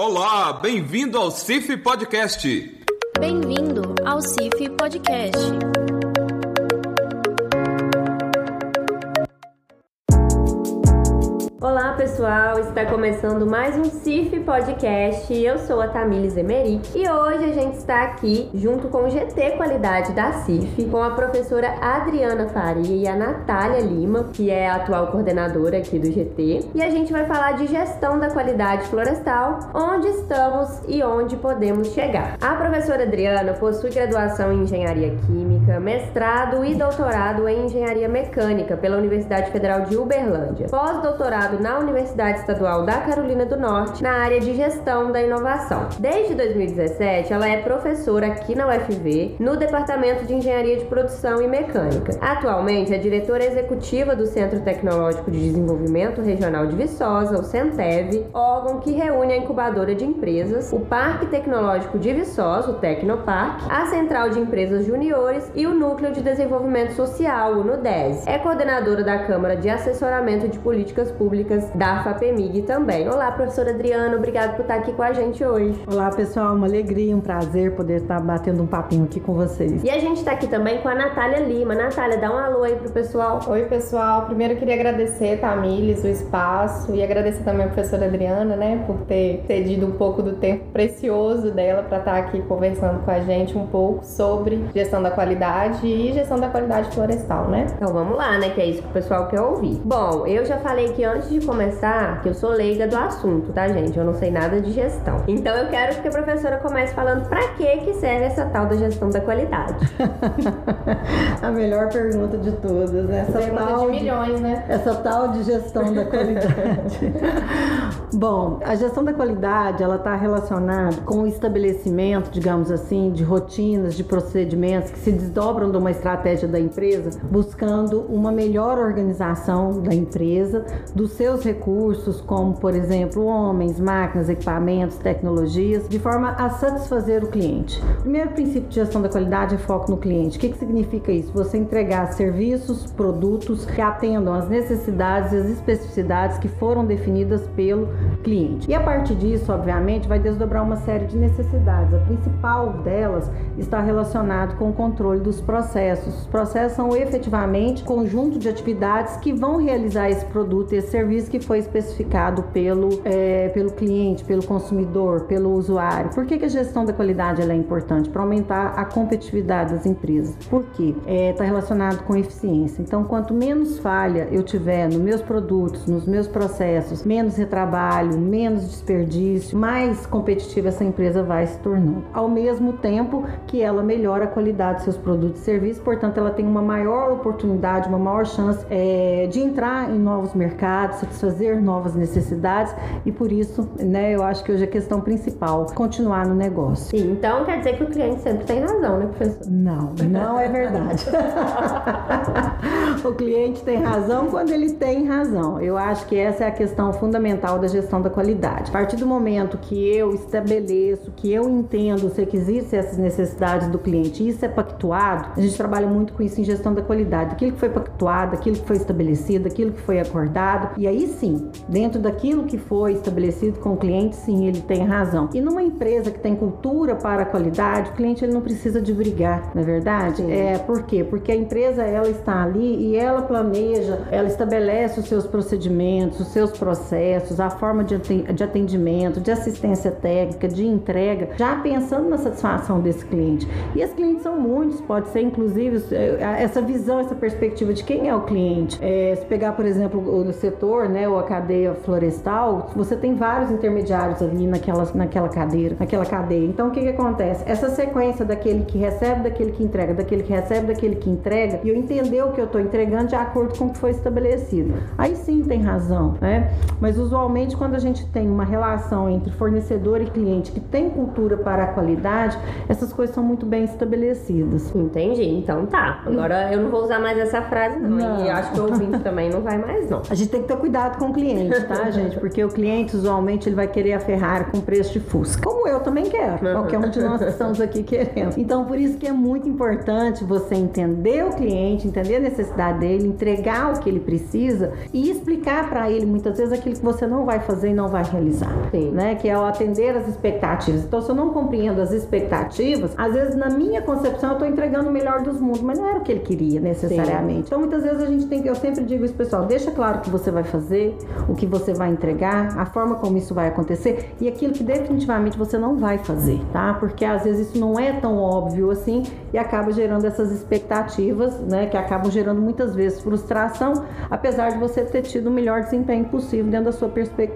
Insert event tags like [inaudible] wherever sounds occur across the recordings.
Olá, bem-vindo ao CIF Podcast. Bem-vindo ao CIF Podcast. Pessoal, está começando mais um CIF Podcast. Eu sou a Tamires Emery e hoje a gente está aqui junto com o GT Qualidade da CIF, com a professora Adriana Faria e a Natália Lima, que é a atual coordenadora aqui do GT, e a gente vai falar de gestão da qualidade florestal, onde estamos e onde podemos chegar. A professora Adriana possui graduação em Engenharia Química, mestrado e doutorado em Engenharia Mecânica pela Universidade Federal de Uberlândia, pós-doutorado na Universidade Estadual da Carolina do Norte na área de Gestão da Inovação. Desde 2017, ela é professora aqui na UFV, no Departamento de Engenharia de Produção e Mecânica. Atualmente é diretora executiva do Centro Tecnológico de Desenvolvimento Regional de Viçosa, o CENTEV, órgão que reúne a incubadora de empresas, o Parque Tecnológico de Viçosa, o Tecnopark, a Central de Empresas Juniores e o Núcleo de Desenvolvimento Social, o NUDES. É coordenadora da Câmara de Assessoramento de Políticas Públicas da FAPEMIG também. Olá, professora Adriana, obrigado por estar aqui com a gente hoje. Olá, pessoal, uma alegria, um prazer poder estar batendo um papinho aqui com vocês. E a gente está aqui também com a Natália Lima. Natália, dá um alô aí pro pessoal. Oi, pessoal. Primeiro eu queria agradecer, Tamires, o espaço e agradecer também a professora Adriana, né, por ter cedido um pouco do tempo precioso dela para estar aqui conversando com a gente um pouco sobre gestão da qualidade e gestão da qualidade florestal, né? Então vamos lá, né, que é isso que o pessoal quer ouvir. Bom, eu já falei que antes de começar, que eu sou leiga do assunto, tá, gente? Eu não sei nada de gestão. Então eu quero que a professora comece falando para que que serve essa tal da gestão da qualidade. [laughs] a melhor pergunta de todas, né? Essa pergunta tal de milhões, de, né? Essa tal de gestão da qualidade. [laughs] Bom, a gestão da qualidade, ela está relacionada com o estabelecimento, digamos assim, de rotinas, de procedimentos que se desdobram de uma estratégia da empresa, buscando uma melhor organização da empresa, dos seus recursos, como por exemplo homens, máquinas, equipamentos, tecnologias, de forma a satisfazer o cliente. O primeiro princípio de gestão da qualidade é foco no cliente. O que, que significa isso? Você entregar serviços, produtos que atendam às necessidades e às especificidades que foram definidas pelo cliente. E a partir disso, obviamente, vai desdobrar uma série de necessidades. A principal delas está relacionada com o controle dos processos. Os processos são efetivamente conjunto de atividades que vão realizar esse produto, esse serviço que foi especificado pelo, é, pelo cliente, pelo consumidor, pelo usuário. Por que, que a gestão da qualidade é importante? Para aumentar a competitividade das empresas. Por quê? Está é, tá relacionado com eficiência. Então, quanto menos falha eu tiver nos meus produtos, nos meus processos, menos retrabalho, menos desperdício, mais competitiva essa empresa vai se tornando. Ao mesmo tempo que ela melhora a qualidade dos seus produtos e serviços, portanto, ela tem uma maior oportunidade, uma maior chance é, de entrar em novos mercados, satisfazer novas necessidades e por isso, né, eu acho que hoje a questão principal continuar no negócio. Sim, então quer dizer que o cliente sempre tem razão, né, professor? Não, não é verdade. [laughs] [laughs] o cliente tem razão quando ele tem razão. Eu acho que essa é a questão fundamental da gestão da qualidade. A partir do momento que eu estabeleço, que eu entendo se existem essas necessidades do cliente, isso é pactuado, a gente trabalha muito com isso em gestão da qualidade. Aquilo que foi pactuado, aquilo que foi estabelecido, aquilo que foi acordado, e aí sim, dentro daquilo que foi estabelecido com o cliente, sim, ele tem razão. E numa empresa que tem cultura para a qualidade, o cliente ele não precisa de brigar, na é verdade? Sim. É, por quê? Porque a empresa ela está ali e ela planeja, ela estabelece os seus procedimentos, os seus processos, a forma de atendimento, de assistência técnica, de entrega, já pensando na satisfação desse cliente. E esses clientes são muitos, pode ser inclusive é, essa visão, essa perspectiva de quem é o cliente. É, se pegar, por exemplo, o setor setor, né, ou a cadeia florestal, você tem vários intermediários ali naquela, naquela cadeira, naquela cadeia. Então o que, que acontece? Essa sequência daquele que recebe, daquele que entrega, daquele que recebe, daquele que entrega, e eu entender o que eu estou entregando de acordo com o que foi estabelecido. Aí sim tem razão, né? Mas usualmente quando a gente tem uma relação entre fornecedor e cliente que tem cultura para a qualidade, essas coisas são muito bem estabelecidas. Entendi. Então tá. Agora eu não vou usar mais essa frase não. não. E acho que o ouvinte também não vai mais não. A gente tem que ter cuidado com o cliente, tá, [laughs] gente? Porque o cliente, usualmente, ele vai querer a Ferrari com preço de Fusca. Como eu também quero. Qualquer um de nós que estamos aqui querendo. Então, por isso que é muito importante você entender o cliente, entender a necessidade dele, entregar o que ele precisa e explicar para ele, muitas vezes, aquilo que você não vai fazer e não vai realizar. Sim. Né? Que é o atender as expectativas. Então, se eu não compreendo as expectativas, às vezes na minha concepção eu estou entregando o melhor dos mundos, mas não era o que ele queria necessariamente. Então, muitas vezes a gente tem que, eu sempre digo isso, pessoal, deixa claro o que você vai fazer, o que você vai entregar, a forma como isso vai acontecer e aquilo que definitivamente você não vai fazer, tá? Porque às vezes isso não é tão óbvio assim e acaba gerando essas expectativas, né, que acabam gerando muitas vezes frustração, apesar de você ter tido o melhor desempenho possível dentro da sua perspectiva.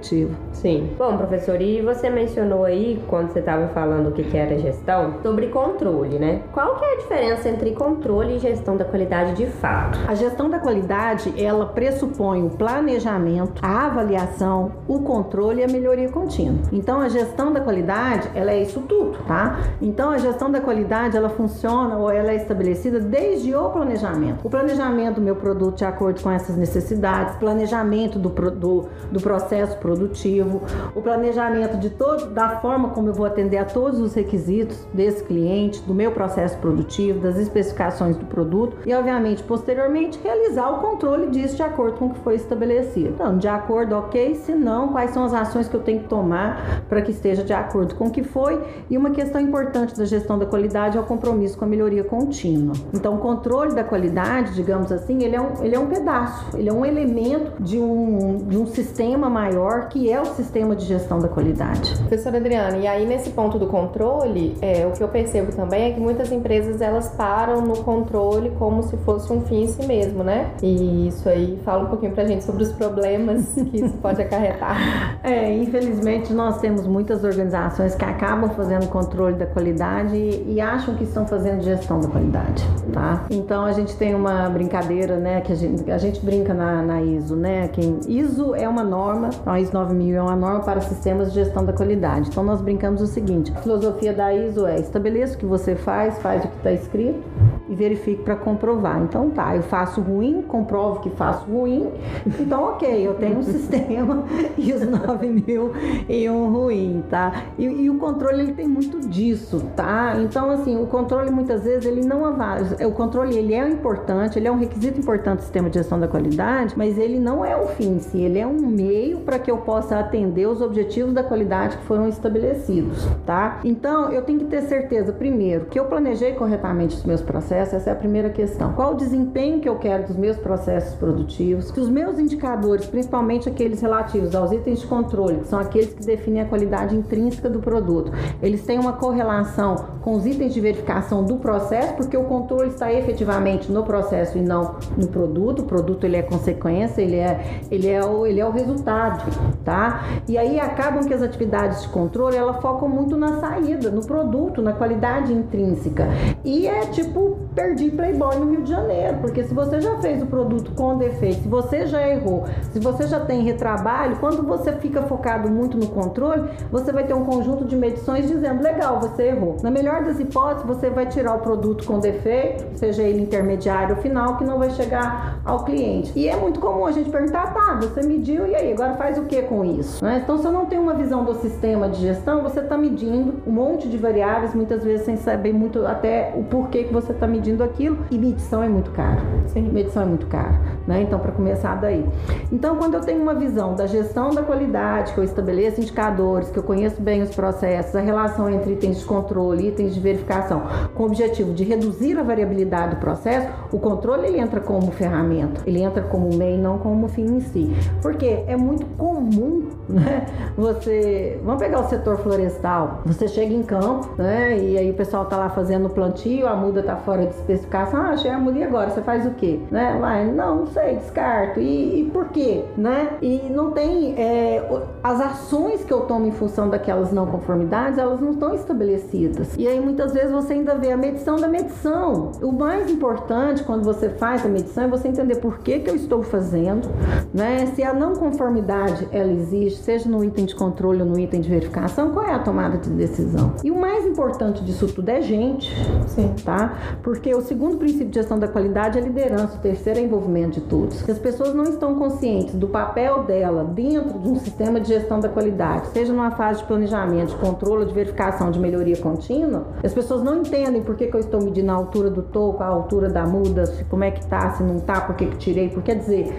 Sim. Bom, professor, e você mencionou aí, quando você estava falando o que que era gestão, sobre controle, né? Qual que é a diferença entre controle e gestão da qualidade de fato? A gestão da qualidade, ela pressupõe o planejamento, a avaliação, o controle e a melhoria contínua. Então, a gestão da qualidade, ela é isso tudo, tá? Então, a gestão da qualidade, ela funciona ou ela é estabelecida desde o planejamento. O planejamento do meu produto de acordo com essas necessidades, planejamento do, do, do processo produtivo, o planejamento de todo, da forma como eu vou atender a todos os requisitos desse cliente, do meu processo produtivo, das especificações do produto e, obviamente, posteriormente, realizar o controle disso de acordo com o que foi estabelecido. Então, de acordo, ok, se não, quais são as ações que eu tenho que tomar para que esteja de acordo com o que foi. E uma questão importante da gestão da qualidade é o compromisso com a melhoria contínua. Então, o controle da qualidade, digamos assim, ele é um, ele é um pedaço, ele é um elemento de um, de um sistema maior que é o sistema de gestão da qualidade. Professora Adriana, e aí nesse ponto do controle, é, o que eu percebo também é que muitas empresas elas param no controle como se fosse um fim em si mesmo, né? E isso aí fala um pouquinho pra gente sobre os problemas [laughs] que isso pode acarretar. [laughs] É, infelizmente nós temos muitas organizações que acabam fazendo controle da qualidade e, e acham que estão fazendo gestão da qualidade, tá? Então a gente tem uma brincadeira, né, que a gente, a gente brinca na, na ISO, né, que ISO é uma norma, a ISO 9000 é uma norma para sistemas de gestão da qualidade. Então nós brincamos o seguinte, a filosofia da ISO é estabeleça o que você faz, faz o que está escrito e verifique para comprovar. Então tá, eu faço ruim, comprovo que faço ruim, então ok, eu tenho um [laughs] sistema ISO 9000 e um ruim, tá? E, e o controle ele tem muito disso, tá? Então assim, o controle muitas vezes ele não avança, o controle ele é importante, ele é um requisito importante do sistema de gestão da qualidade, mas ele não é o fim em si, ele é um meio para que eu possa atender os objetivos da qualidade que foram estabelecidos, tá? Então eu tenho que ter certeza, primeiro, que eu planejei corretamente os meus processos, essa é a primeira questão. Qual o desempenho que eu quero dos meus processos produtivos? Que os meus indicadores, principalmente aqueles relativos aos itens de controle, que são aqueles que definem a qualidade intrínseca do produto, eles têm uma correlação com os itens de verificação do processo, porque o controle está efetivamente no processo e não no produto. O produto ele é consequência, ele é, ele é, o, ele é o resultado, tá? E aí acabam que as atividades de controle ela focam muito na saída, no produto, na qualidade intrínseca. E é tipo perdi Playboy no Rio de Janeiro, porque se você já fez o produto com defeito, se você já errou, se você já tem retrabalho, quando você fica focado muito no controle, você vai ter um conjunto de medições dizendo legal, você errou. Na melhor das hipóteses, você vai tirar o produto com defeito, seja ele intermediário ou final, que não vai chegar ao cliente. E é muito comum a gente perguntar, tá, você mediu e aí, agora faz o que com isso? Né? Então, se eu não tenho uma visão do sistema de gestão, você está medindo um monte de variáveis, muitas vezes sem saber muito até o porquê que você está medindo aquilo. E medição é muito caro. Sim. Medição é muito caro, né? Então, para começar daí. Então, quando eu tenho uma visão da gestão da qualidade, que eu estabeleço indicadores, que eu conheço bem os processos, a relação entre itens de controle e itens de verificação, com o objetivo de reduzir a variabilidade do processo, o controle ele entra como ferramenta, ele entra como meio, não como fim em si. Porque é muito comum, né? Você, vamos pegar o setor florestal, você chega em campo, né? E aí o pessoal tá lá fazendo plantio, a muda tá fora de especificação, ah, achei a muda e agora? Você faz o quê? Né? Vai, não sei, descarto. E, e por quê? Né? E não tem é, as ações que eu tomo em função daquelas não conformidades, elas não estão estabelecidas. E aí muitas vezes você ainda vê a medição da medição. O mais importante quando você faz a medição é você entender por que, que eu estou fazendo, né? Se a não conformidade ela existe, seja no item de controle ou no item de verificação, qual é a tomada de decisão? E o mais importante disso tudo é gente, Sim. tá? Porque o segundo princípio de gestão da qualidade é liderança, o terceiro é envolvimento de Se as pessoas não estão conscientes do papel dela dentro de um sistema de gestão da qualidade, seja numa fase de planejamento, de controle, de verificação, de melhoria contínua, as pessoas não entendem por que, que eu estou medindo a altura do toco, a altura da muda, se como é que tá, se não tá, por que, que tirei, porque quer dizer,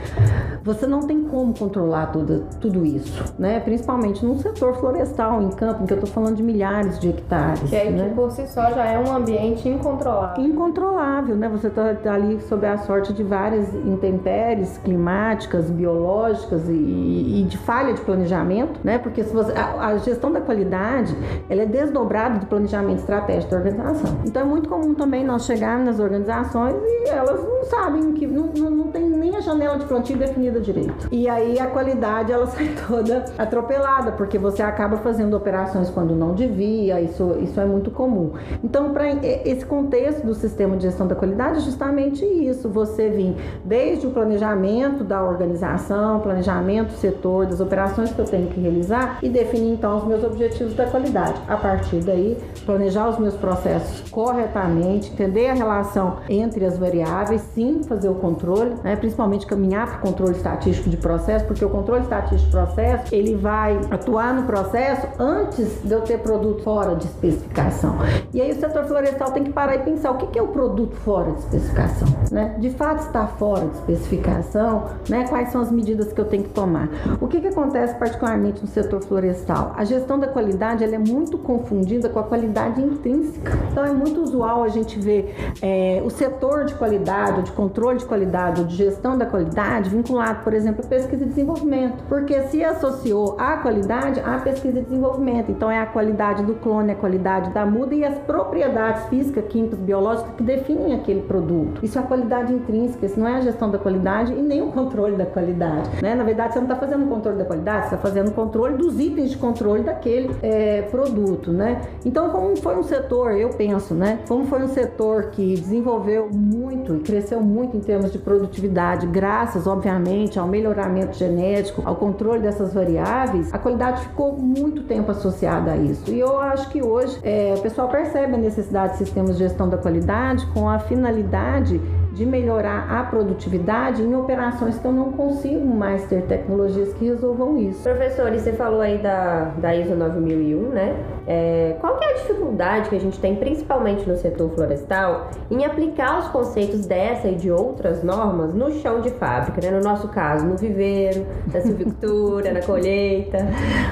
Você não tem como controlar tudo, tudo isso, né? Principalmente no setor florestal, em campo, em que eu estou falando de milhares de hectares. Que, é, né? que por si só já é um ambiente incontrolável. Incontrolável, né? Você está tá ali sob a sorte de várias intempéries climáticas, biológicas e, e, de falha de planejamento, né? Porque se você, a, a, gestão da qualidade ela é desdobrada do planejamento estratégico da organização. Então é muito comum também nós chegarmos nas organizações e elas não sabem que não, não, não tem nem a janela de plantio definida direito. E aí a qualidade ela [laughs] sai toda atropelada, porque você acaba fazendo operações quando não devia, isso, isso é muito comum. Então, para esse contexto do sistema de gestão da qualidade, é justamente isso, você vir desde o planejamento da organização, planejamento setor, das operações que eu tenho que realizar e definir então os meus objetivos da qualidade. A partir daí, planejar os meus processos corretamente, entender a relação entre as variáveis, sim, fazer o controle, né? principalmente caminhar para o controle estatístico de processo, porque o controle estatístico de processo ele vai atuar no processo antes de eu ter produto fora de especificação. E aí o setor florestal tem que parar e pensar o que é o produto fora de especificação, né? De fato está fora de especificação, né? Quais são as medidas que eu tenho que tomar? O que, que acontece particularmente no setor florestal? A gestão da qualidade ela é muito confundida com a qualidade intrínseca. Então é muito usual a gente ver é, o setor de qualidade, de controle de qualidade, de gestão da qualidade vinculado, por exemplo, pesquisa e desenvolvimento, porque se associou à qualidade à pesquisa e desenvolvimento. Então é a qualidade do clone, a qualidade da muda e as propriedades físicas, químicas, biológicas que definem aquele produto. Isso é a qualidade intrínseca, isso não é a gestão da qualidade e nem o controle da qualidade. Né? Na verdade, você não está fazendo o controle da qualidade, você está fazendo o controle dos itens de controle daquele é, produto. Né? Então, como foi um setor, eu penso, né? como foi um setor que desenvolveu muito e cresceu muito em termos de produtividade, graças, obviamente, ao melhoramento genético, ao controle dessas variáveis, a qualidade ficou muito tempo associada a isso. E eu acho que hoje é, o pessoal percebe a necessidade de sistemas de gestão da qualidade com a finalidade de melhorar a produtividade em operações que eu não consigo mais ter tecnologias que resolvam isso. Professor, e você falou aí da, da ISO 9001, né? É, qual que é a dificuldade que a gente tem, principalmente no setor florestal, em aplicar os conceitos dessa e de outras normas no chão de fábrica, né? No nosso caso, no viveiro, na silvicultura, na colheita.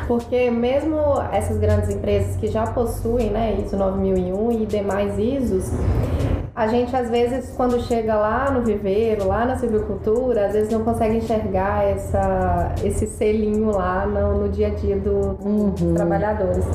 Porque mesmo essas grandes empresas que já possuem, né, ISO 9001 e demais ISOs, a gente às vezes quando chega lá no viveiro, lá na silvicultura, às vezes não consegue enxergar essa, esse selinho lá no, no dia a dia do, uhum. dos trabalhadores.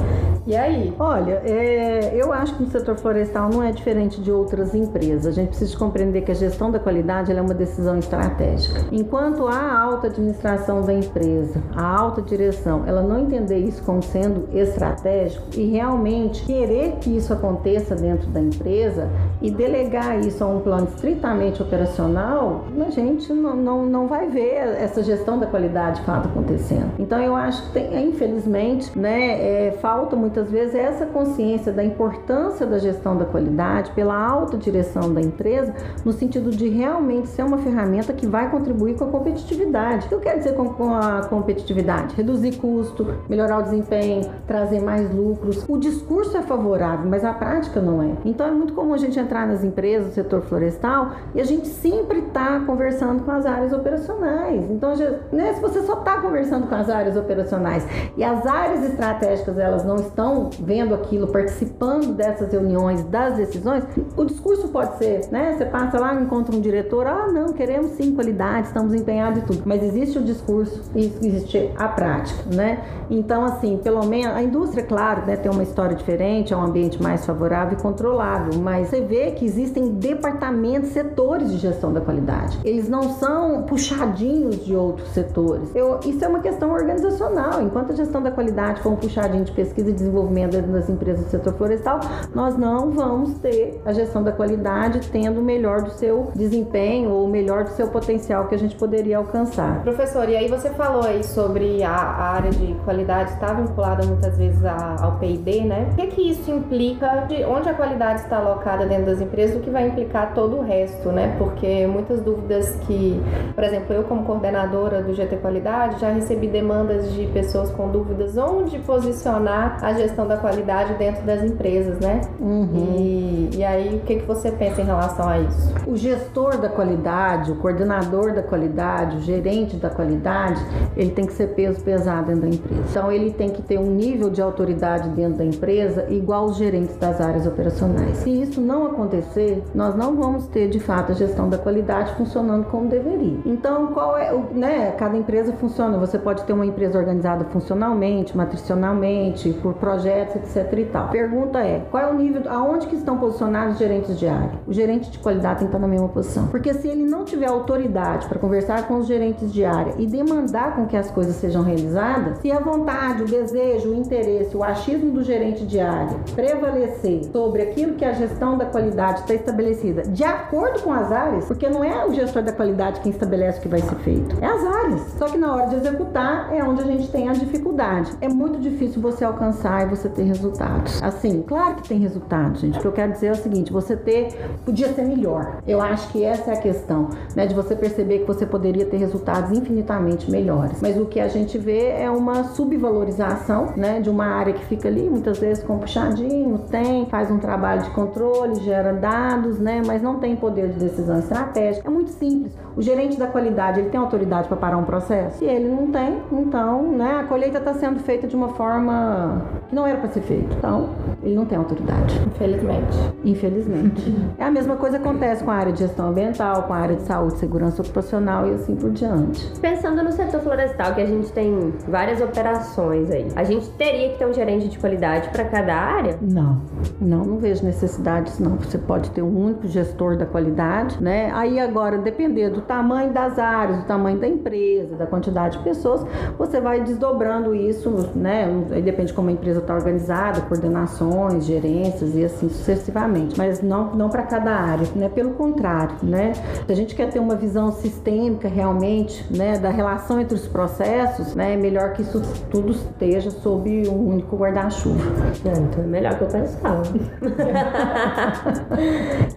E aí? Olha, é, eu acho que o setor florestal não é diferente de outras empresas. A gente precisa compreender que a gestão da qualidade é uma decisão estratégica. Enquanto a alta administração da empresa, a alta direção, ela não entender isso como sendo estratégico e realmente querer que isso aconteça dentro da empresa e delegar isso a um plano estritamente operacional, a gente não, não, não vai ver essa gestão da qualidade de fato acontecendo. Então eu acho que tem, infelizmente, né, é, falta muitas vezes essa consciência da importância da gestão da qualidade pela alta direção da empresa, no sentido de realmente ser uma ferramenta que vai contribuir com a competitividade. O que eu quero dizer com, com a competitividade? Reduzir custo, melhorar o desempenho, trazer mais lucros. O discurso é favorável, mas a prática não é. Então é muito comum a gente entrar nas empresas do setor florestal e a gente sempre está conversando com as áreas operacionais. Então, né, se você só está conversando com as áreas operacionais e as áreas estratégicas elas não estão vendo aquilo, participando dessas reuniões, das decisões, o discurso pode ser, né? Você passa lá, encontra um diretor, ah, não, queremos sim qualidade, estamos empenhados e tudo. Mas existe o discurso e existe a prática, né? Então, assim, pelo menos a indústria, claro, né, tem uma história diferente, é um ambiente mais favorável e controlável, mas você vê que existem departamentos, setores de gestão da qualidade. Eles não são puxadinhos de outros setores. Eu, isso é uma questão organizacional. Enquanto a gestão da qualidade for um puxadinho de pesquisa e desenvolvimento dentro das empresas do setor florestal, nós não vamos ter a gestão da qualidade tendo o melhor do seu desempenho ou o melhor do seu potencial que a gente poderia alcançar. Professor, e aí você falou aí sobre a, área de qualidade está vinculada muitas vezes ao P&D, né? O que, que isso implica de onde a qualidade está alocada dentro das empresas? Empresa, o que vai implicar todo o resto, né? Porque muitas dúvidas que, por exemplo, eu como coordenadora do GT Qualidade já recebi demandas de pessoas com dúvidas onde posicionar a gestão da qualidade dentro das empresas, né? Uhum. E, e aí, o que, que você pensa em relação a isso? O gestor da qualidade, o coordenador da qualidade, o gerente da qualidade, ele tem que ser peso pesado dentro da empresa. Então, ele tem que ter um nível de autoridade dentro da empresa igual os gerentes das áreas operacionais. Se isso não acontecer, nós não vamos ter de fato a gestão da qualidade funcionando como deveria. Então, qual é o, né? Cada empresa funciona. Você pode ter uma empresa organizada funcionalmente, matricionalmente, por projetos, etc. e tal. Pergunta é: qual é o nível, aonde que estão posicionados os gerentes de área? O gerente de qualidade tem que estar na mesma posição. Porque se ele não tiver autoridade para conversar com os gerentes de área e demandar com que as coisas sejam realizadas, se a vontade, o desejo, o interesse, o achismo do gerente de área prevalecer sobre aquilo que a gestão da qualidade está estabelecida, de acordo com as áreas, porque não é o gestor da qualidade quem estabelece o que vai ser feito, é as áreas. Só que na hora de executar é onde a gente tem a dificuldade. É muito difícil você alcançar e você ter resultados. Assim, claro que tem resultados, gente. O que eu quero dizer é o seguinte: você ter podia ser melhor. Eu acho que essa é a questão, né? De você perceber que você poderia ter resultados infinitamente melhores. Mas o que a gente vê é uma subvalorização, né? De uma área que fica ali, muitas vezes com puxadinho, tem, faz um trabalho de controle, gera dados, né? Mas não tem poder de decisão estratégica. É muito simples. O gerente da qualidade, ele tem autoridade para parar um processo? Se ele não tem, então, né? A colheita está sendo feita de uma forma que não era para ser feita. Então, ele não tem autoridade. Infelizmente. Infelizmente. [laughs] é a mesma coisa que acontece com a área de gestão ambiental, com a área de saúde, segurança ocupacional e assim por diante. Pensando no setor florestal, que a gente tem várias operações aí, a gente teria que ter um gerente de qualidade para cada área? Não, não, não vejo necessidades não. Você pode ter um único gestor da qualidade, né? Aí agora, depender do tamanho das áreas, do tamanho da empresa, da quantidade de pessoas, você vai desdobrando isso, né? Aí depende de como a empresa está organizada, coordenações, gerências e assim sucessivamente. Mas não, não para cada área, né? Pelo contrário, né? Se a gente quer ter uma visão sistêmica realmente, né, da relação entre os processos, né, é melhor que isso tudo esteja sob um único guarda-chuva. então é melhor que eu pensava. [laughs]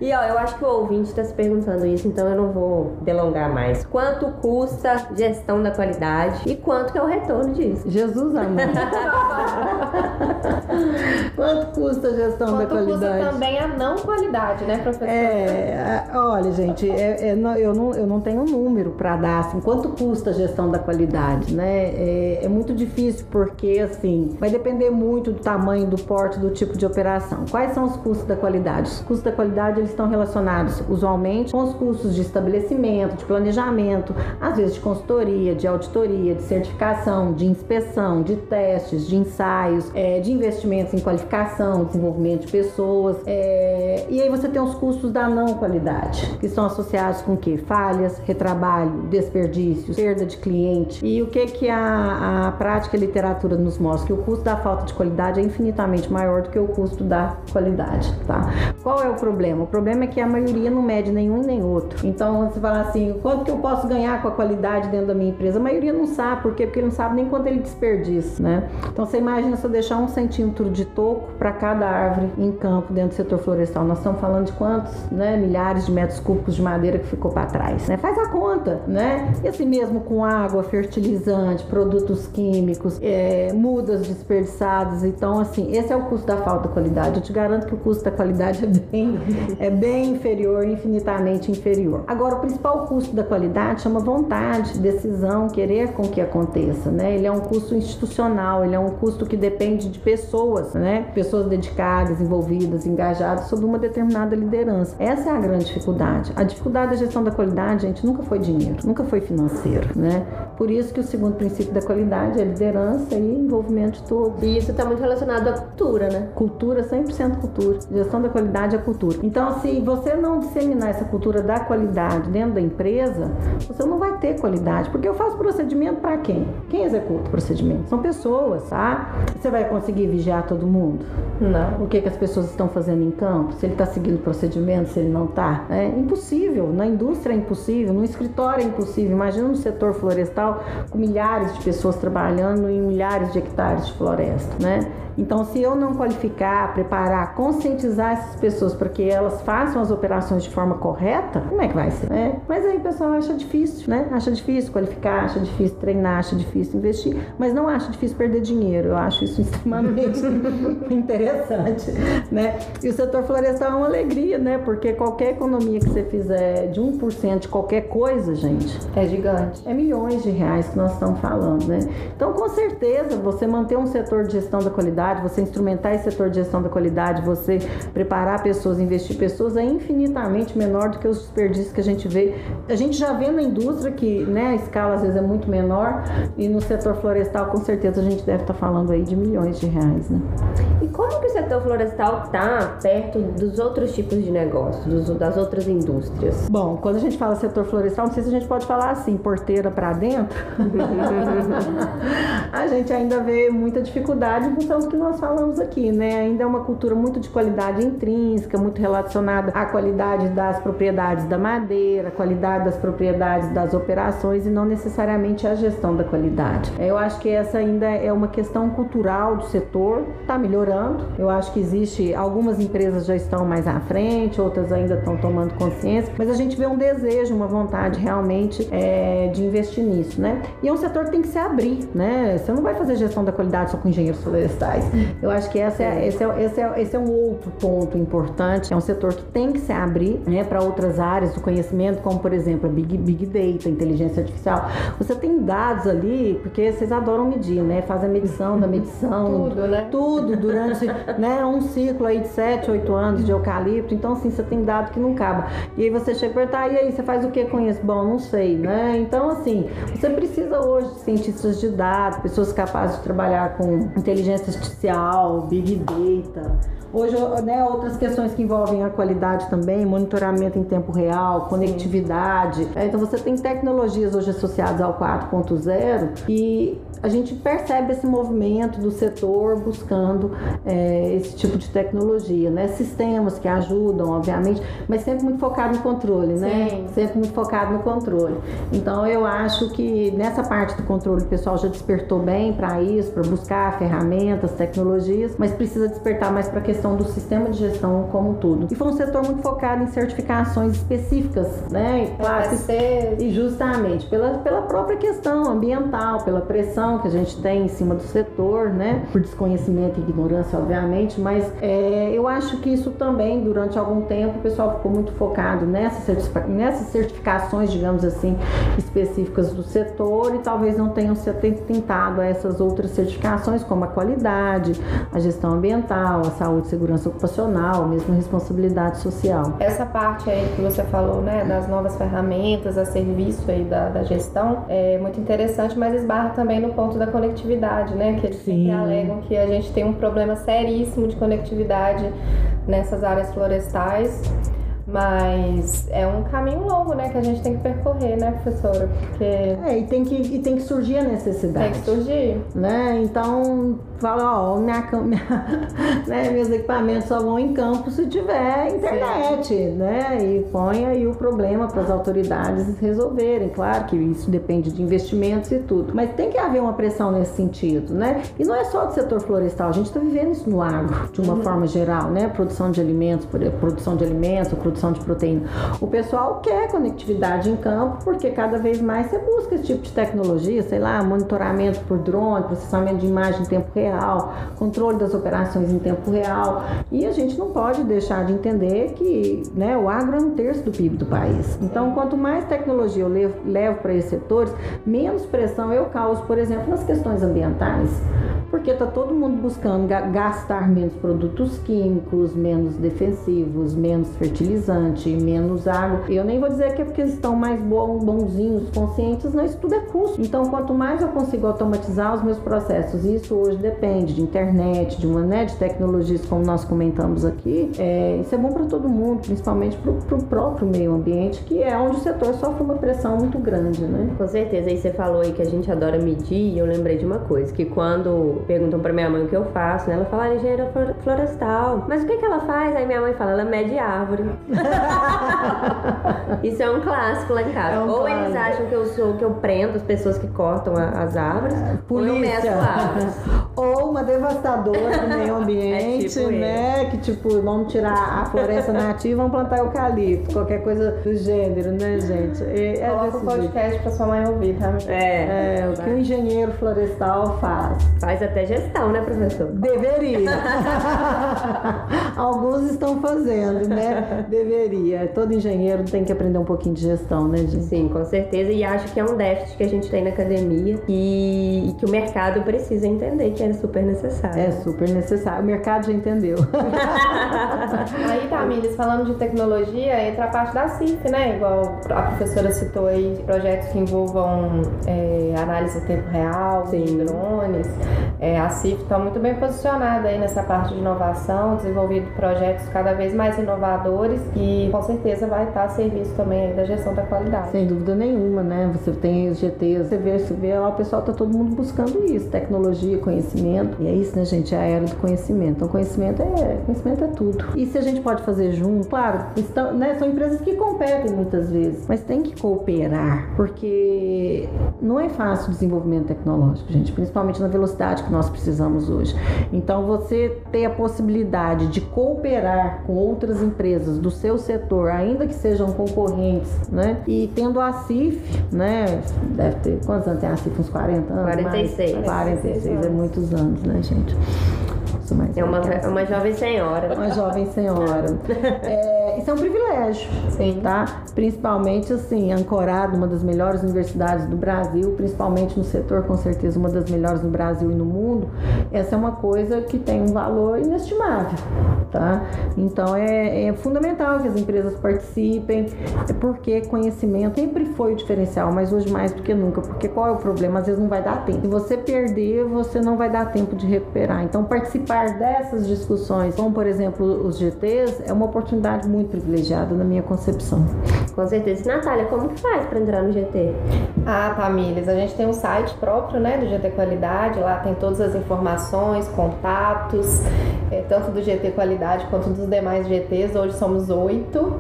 e ó, eu acho que o ouvinte está se perguntando isso, então eu não vou delongar mais. Quanto custa gestão da qualidade e quanto que é o retorno disso? Jesus amado. [laughs] quanto custa a gestão Quanto da qualidade? custa também a não qualidade, né, professor? É, olha, gente, é- é, não- eu, não, eu não tenho um número para dar, assim, quanto custa a gestão da qualidade, né? É, é muito difícil porque, assim, vai depender muito do tamanho, do porte, do tipo de operação. Quais são os custos da qualidade? Os custos da qualidade, eles estão relacionados, usualmente, com os custos de estabelecimento, de planejamento, às vezes de consultoria, de auditoria, de certificação, de inspeção, de testes, de ensaios, é, de investimentos em qualificação, desenvolvimento de pessoas. é, e aí você tem os custos da não qualidade, que são associados com quê? Falhas, retrabalho, desperdícios, perda de cliente. E o que que a, a prática e a literatura nos mostra? Que o custo da falta de qualidade é infinitamente maior do que o custo da qualidade, tá? Qual é o problema? O problema é que a maioria não mede nenhum nem outro. Então, você fala assim, quanto que eu posso ganhar com a qualidade dentro da minha empresa? A maioria não sabe, por quê? Porque ele não sabe nem quanto ele desperdiça, né? Então, você imagina se eu deixar um centímetro de toco para cada árvore em campo dentro do setor florestal. Nós estamos falando de quantos, né, milhares de metros cúbicos de madeira que ficou para trás, né? Faz a conta, né? E assim mesmo com água, fertilizante, produtos químicos, é, mudas desperdiçadas. Então, assim, esse é o custo da falta de qualidade. Eu te garanto que o custo da qualidade é bem, é bem inferior, infinitamente inferior. Agora, o principal custo da qualidade chama vontade, decisão, querer com que aconteça, né? Ele é um custo institucional, ele é um custo que depende de pessoas, né? Pessoas dedicadas, envolvidas, engajadas sob uma determinada liderança. Essa é a grande dificuldade. A dificuldade da gestão da qualidade, gente, nunca foi dinheiro, nunca foi financeiro, né? Por isso que o segundo princípio da qualidade é liderança e envolvimento de todos. E isso está muito relacionado à cultura, né? Cultura, 100% cultura. Gestão da qualidade é cultura. Então, se você não disseminar essa cultura da qualidade dentro da empresa, você não vai ter qualidade. Porque eu faço procedimento para quem? Quem executa o procedimento? São pessoas, tá? Você vai conseguir vigiar todo mundo? Não. O que, que as pessoas estão fazendo em campo? Se ele está seguindo o procedimento, se ele não está? É impossível. Na indústria é impossível, no escritório é impossível. Imagina no setor florestal com milhares de pessoas trabalhando em milhares de hectares de floresta, né? Então, se eu não qualificar, preparar, conscientizar essas pessoas para que elas façam as operações de forma correta, como é que vai ser? Né? Mas aí o pessoal acha difícil, né? Acha difícil qualificar, acha difícil treinar, acha difícil investir, mas não acha difícil perder dinheiro. Eu acho isso [laughs] extremamente interessante, né? E o setor florestal é uma alegria, né? Porque qualquer economia que você fizer de 1% de qualquer coisa, gente, é gigante. É milhões de reais que nós estamos falando, né? Então, com certeza, você manter um setor de gestão da qualidade, você instrumentar esse setor de gestão da qualidade, você preparar pessoas, investir pessoas é infinitamente menor do que os desperdícios que a gente vê. A gente já vê na indústria que, né, a escala às vezes é muito menor e no setor florestal, com certeza, a gente deve estar falando aí de milhões de reais, né? E como que o setor florestal está perto dos outros tipos de negócios, das outras indústrias? Bom, quando a gente fala setor florestal, não sei se a gente pode falar assim, porteira para dentro. [laughs] [laughs] a gente ainda vê muita dificuldade em função que nós falamos aqui, né? Ainda é uma cultura muito de qualidade intrínseca, muito relacionada à qualidade das propriedades da madeira, qualidade das propriedades das operações e não necessariamente a gestão da qualidade. Eu acho que essa ainda é uma questão cultural do setor, está melhorando. Eu acho que existe algumas empresas já estão mais à frente, outras ainda estão tomando consciência, mas a gente vê um desejo, uma vontade realmente é, de investir nisso, né? E é um setor que tem que se abrir, né? Você não vai fazer gestão da qualidade só com engenheiros florestais. Eu acho que essa é, esse, é, esse, é, esse é um outro ponto importante. É um setor que tem que se abrir né, para outras áreas do conhecimento, como por exemplo a Big, Big Data, inteligência artificial. Você tem dados ali, porque vocês adoram medir, né? Faz a medição da medição. [laughs] tudo, né? Tudo durante [laughs] né, um ciclo aí de 7, 8 anos de eucalipto. Então, assim, você tem dado que não acaba. E aí você chega e pergunta, ah, e aí, você faz o que com isso? Bom, não sei, né? Então, assim, você precisa hoje de cientistas de dados, pessoas capazes de trabalhar com inteligência artificial, big data. Hoje, né, outras questões que envolvem a qualidade também, monitoramento em tempo real, conectividade. É, então, você tem tecnologias hoje associadas ao 4.0 e a gente percebe esse movimento do setor buscando é, esse tipo de tecnologia, né? Sistemas que ajudam, obviamente, mas sempre muito focado no controle, né? Sim. Sempre muito focado no controle. Então eu acho que nessa parte do controle o pessoal já despertou bem para isso, para buscar ferramentas, tecnologias, mas precisa despertar mais para a questão do sistema de gestão como um todo. E foi um setor muito focado em certificações específicas, né? Classes. E justamente pela, pela própria questão ambiental, pela pressão que a gente tem em cima do setor, né? Por desconhecimento e ignorância, obviamente, mas é, eu acho que isso também, durante algum tempo, o pessoal ficou muito focado nessas, certific nessas certificações, digamos assim, específicas do setor e talvez não tenham se atentado a essas outras certificações, como a qualidade, a gestão ambiental, a saúde e segurança ocupacional, mesmo a responsabilidade social. Essa parte aí que você falou, né, das novas ferramentas, a serviço aí da, da gestão, é muito interessante, mas esbarra também no ponto da conectividade, né, que eles Sim. sempre alegam que a gente tem um problema seríssimo de conectividade nessas áreas florestais. Mas é um caminho longo, né, que a gente tem que percorrer, né, professora? Porque É, e tem que, e tem que surgir a necessidade. tem que surgir. né? Então, fala, ó, minha, minha- [laughs] né, meus equipamentos só vão em campo se tiver internet, né? E põe aí o problema para as autoridades resolverem. Claro que isso depende de investimentos e tudo, mas tem que haver uma pressão nesse sentido, né? E não é só do setor florestal, a gente está vivendo isso no agro, de uma forma geral, né? Produção de alimentos, produção de alimentos, produção de proteína. O pessoal quer conectividade em campo porque cada vez mais você busca esse tipo de tecnologia, sei lá, monitoramento por drone, processamento de imagem em tempo real, controle das operações em tempo real. E a gente não pode deixar de entender que né, o agro é um terço do PIB do país. Então, quanto mais tecnologia eu levo, levo para esses setores, menos pressão eu causo, por exemplo, nas questões ambientais. Porque está todo mundo buscando ga- gastar menos produtos químicos, menos defensivos, menos fertilizante, menos água. Eu nem vou dizer que é porque eles estão mais bonzinhos, conscientes, não, isso tudo é custo. Então, quanto mais eu consigo automatizar os meus processos, isso hoje depende de internet, de uma né, de tecnologias como nós comentamos aqui, é, isso é bom para todo mundo, principalmente para o próprio meio ambiente, que é onde o setor sofre uma pressão muito grande, né? Com certeza, aí você falou aí que a gente adora medir e eu lembrei de uma coisa, que quando perguntam pra minha mãe o que eu faço, né, ela fala, ah, engenheira flor- florestal. Mas o que que ela faz? Aí minha mãe fala, ela mede árvore. [laughs] Isso é um clássico lá em casa. É um ou clássico. eles acham que eu sou, que eu prendo as pessoas que cortam a- as árvores, ou eu meço árvores. [laughs] Uma devastadora do meio [laughs] ambiente, É tipo né? Que tipo, vamos tirar a floresta nativa e vamos plantar eucalipto, qualquer coisa do gênero, né, gente? É, é Coloca o desse jeito. podcast pra sua mãe ouvir, tá? amiga? É, É, o que o engenheiro florestal faz. faz até gestão, né, professor? Deveria. [laughs] Alguns estão fazendo, né? Deveria. Todo engenheiro tem que aprender um pouquinho de gestão, né, gente? Sim, com certeza. E acho que é um déficit que a gente tem na academia e, e que o mercado precisa entender que é super necessário. É super necessário. O mercado já entendeu. [laughs] Aí, Tamires, falando de tecnologia, entra a parte da CIF, né? Igual a professora citou aí, projetos que envolvam é, análise em tempo real, Sim. drones. É, a CIF está muito bem posicionada aí nessa parte de inovação, desenvolvido projetos cada vez mais inovadores e com certeza vai estar a serviço também aí da gestão da qualidade. Sem dúvida nenhuma, né? Você tem os GTs, você vê, você vê lá, o pessoal tá todo mundo buscando isso, tecnologia, conhecimento. E é isso, né, gente? É a era do conhecimento. Então, conhecimento é, conhecimento é tudo. E se a gente pode fazer junto, claro, estão, né, são empresas que competem muitas vezes, mas tem que cooperar, porque não é fácil o desenvolvimento tecnológico, gente, principalmente na velocidade que nós precisamos hoje. Então, você ter a possibilidade de cooperar com outras empresas do seu setor, ainda que sejam concorrentes, né? E tendo a CIF, né? Deve ter quantos anos tem a CIF? Uns 40 anos? 46. Mais? 46 é muitos anos, né, gente? Mais É uma, uma jovem senhora. uma jovem senhora. [laughs] É, isso é um privilégio, Sim. tá? Principalmente assim, ancorado uma das melhores universidades do Brasil, principalmente no setor, com certeza uma das melhores no Brasil e no mundo. Essa é uma coisa que tem um valor inestimável, tá? Então é, é fundamental que as empresas participem, é porque conhecimento sempre foi o diferencial, mas hoje mais do que nunca, porque qual é o problema? Às vezes não vai dar tempo. Se você perder, você não vai dar tempo de recuperar. Então participar dessas discussões, como por exemplo os GTs, é uma oportunidade muito privilegiada na minha concepção. Com certeza. E, Natália, como que faz pra entrar no GT? Ah, Tamires, a gente tem um site próprio, né, do GT Qualidade, lá tem todas as informações, contatos, é, tanto do GT Qualidade quanto dos demais GTs. Hoje somos oito,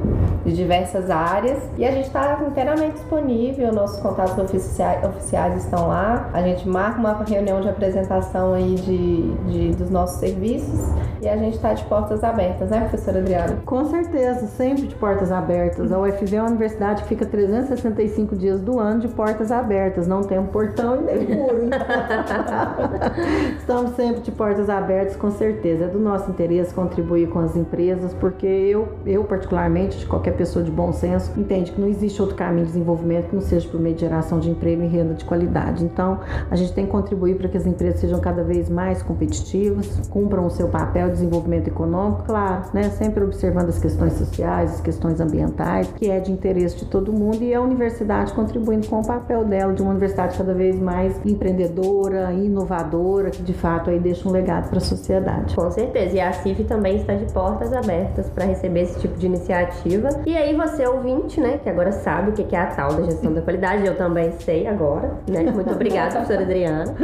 de diversas áreas, e a gente está inteiramente disponível, nossos contatos oficiais, oficiais estão lá, a gente marca uma reunião de apresentação aí de, de- dos nossos serviços, e a gente está de portas abertas, né, professora Adriana? Com certeza, sempre de portas abertas. A UFV é uma universidade que fica 365 dias do ano de portas abertas. Não tem um portão e nem muro. hein? [laughs] Estamos sempre de portas abertas, com certeza. É do nosso interesse contribuir com as empresas, porque eu, eu particularmente, de qualquer pessoa de bom senso, entende que não existe outro caminho de desenvolvimento que não seja por meio de geração de emprego e renda de qualidade. Então, a gente tem que contribuir para que as empresas sejam cada vez mais competitivas, cumpram o seu papel de desenvolvimento econômico, claro, né? Sempre observando as questões sociais, as questões ambientais, que é de interesse de todo mundo e a universidade contribuindo com o papel dela de uma universidade cada vez mais empreendedora, inovadora, que de fato aí deixa um legado para a sociedade. Com certeza. E a CIF também está de portas abertas para receber esse tipo de iniciativa. E aí você ouvinte, né, que agora sabe o que é a tal da gestão da qualidade, eu também sei agora, né? Muito obrigada, [laughs] professora Adriana.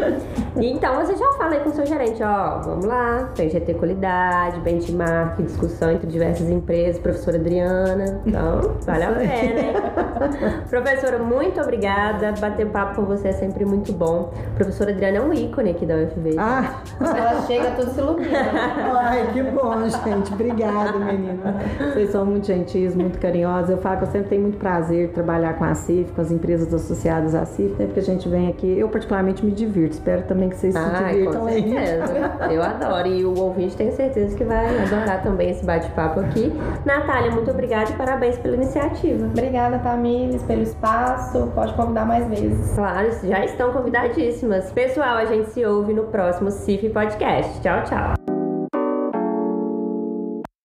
E então você já fala aí com o seu gerente, ó, vamos lá, tem GT Qualidade, benchmark, discussão entre diversas empresas, professora Adriana. Então, vale a pena, hein? Professora, muito obrigada. Bater papo com você é sempre muito bom. Professora Adriana é um ícone aqui da UFV. Ah, Ela chega, tudo se ilumina. Ai, que bom, gente. Obrigada, menina. Vocês são muito gentis, muito carinhosos. Eu falo que eu sempre tenho muito prazer trabalhar com a CIF, com as empresas associadas à CIF, né? Porque a gente vem aqui, eu particularmente me divirto. Espero também que vocês se Ai, divirtam com aí. certeza. Eu adoro. E o ouvinte tem certeza que vai adorar também esse bate-papo aqui. Natália, muito obrigada e parabéns pela iniciativa. Obrigada, Tamires, pelo espaço. Pode convidar mais vezes. Claro, já estão convidadíssimas. Pessoal, a gente se ouve no próximo CIF Podcast. Tchau, tchau.